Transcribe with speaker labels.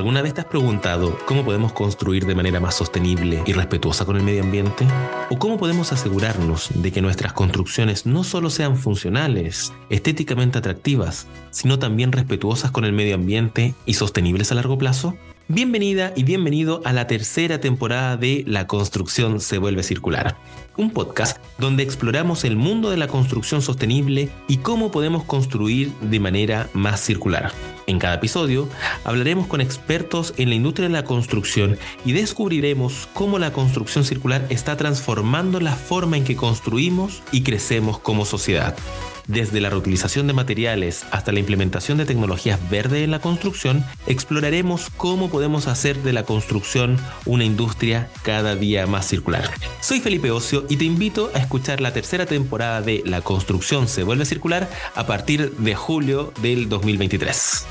Speaker 1: ¿Alguna vez te has preguntado cómo podemos construir de manera más sostenible y respetuosa con el medio ambiente? ¿O cómo podemos asegurarnos de que nuestras construcciones no solo sean funcionales, estéticamente atractivas, sino también respetuosas con el medio ambiente y sostenibles a largo plazo? Bienvenida y bienvenido a la tercera temporada de La construcción se vuelve circular, un podcast donde exploramos el mundo de la construcción sostenible y cómo podemos construir de manera más circular. En cada episodio hablaremos con expertos en la industria de la construcción y descubriremos cómo la construcción circular está transformando la forma en que construimos y crecemos como sociedad. Desde la reutilización de materiales hasta la implementación de tecnologías verdes en la construcción, exploraremos cómo podemos hacer de la construcción una industria cada día más circular. Soy Felipe Ocio y te invito a escuchar la tercera temporada de La construcción se vuelve circular a partir de julio del 2023.